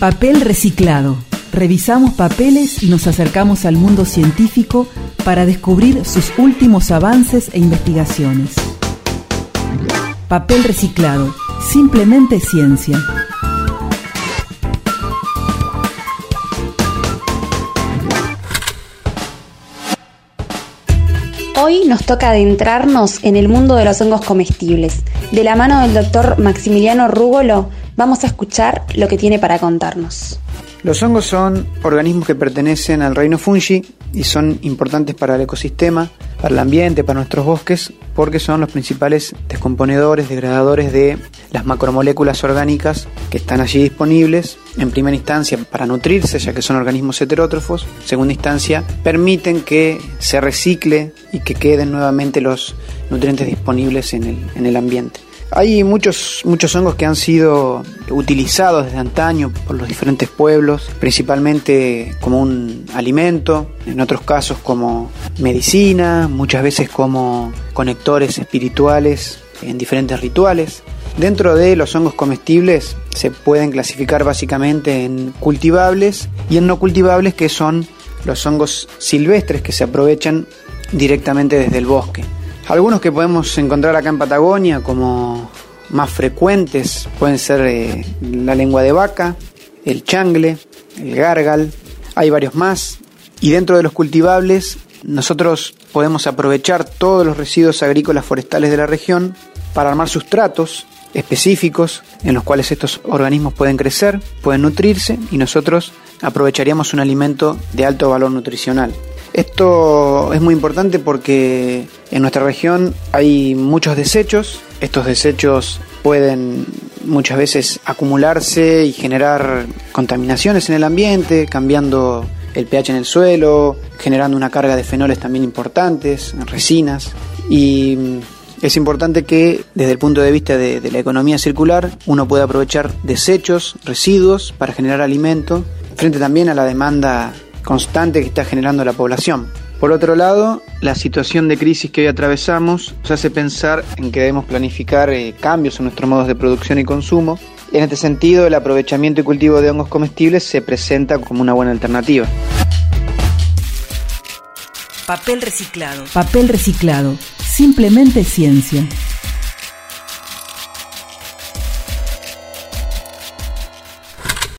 Papel reciclado. Revisamos papeles y nos acercamos al mundo científico para descubrir sus últimos avances e investigaciones. Papel reciclado. Simplemente ciencia. Hoy nos toca adentrarnos en el mundo de los hongos comestibles. De la mano del doctor Maximiliano Rúgolo, vamos a escuchar lo que tiene para contarnos. Los hongos son organismos que pertenecen al reino fungi y son importantes para el ecosistema, para el ambiente, para nuestros bosques, porque son los principales descomponedores, degradadores de las macromoléculas orgánicas que están allí disponibles, en primera instancia para nutrirse, ya que son organismos heterótrofos, en segunda instancia permiten que se recicle y que queden nuevamente los nutrientes disponibles en el, en el ambiente. Hay muchos, muchos hongos que han sido utilizados desde antaño por los diferentes pueblos, principalmente como un alimento, en otros casos como medicina, muchas veces como conectores espirituales en diferentes rituales. Dentro de los hongos comestibles se pueden clasificar básicamente en cultivables y en no cultivables que son los hongos silvestres que se aprovechan directamente desde el bosque. Algunos que podemos encontrar acá en Patagonia como más frecuentes pueden ser eh, la lengua de vaca, el changle, el gargal, hay varios más. Y dentro de los cultivables nosotros podemos aprovechar todos los residuos agrícolas forestales de la región para armar sustratos específicos en los cuales estos organismos pueden crecer, pueden nutrirse y nosotros aprovecharíamos un alimento de alto valor nutricional. Esto es muy importante porque en nuestra región hay muchos desechos. Estos desechos pueden muchas veces acumularse y generar contaminaciones en el ambiente, cambiando el pH en el suelo, generando una carga de fenoles también importantes, resinas. Y es importante que desde el punto de vista de, la economía circular uno pueda aprovechar desechos, residuos para generar alimento, frente también a la demanda constante que está generando la población. Por otro lado, la situación de crisis que hoy atravesamos nos hace pensar en que debemos planificar eh, cambios en nuestros modos de producción y consumo. En este sentido, el aprovechamiento y cultivo de hongos comestibles se presenta como una buena alternativa. Papel reciclado. Papel reciclado. Simplemente ciencia.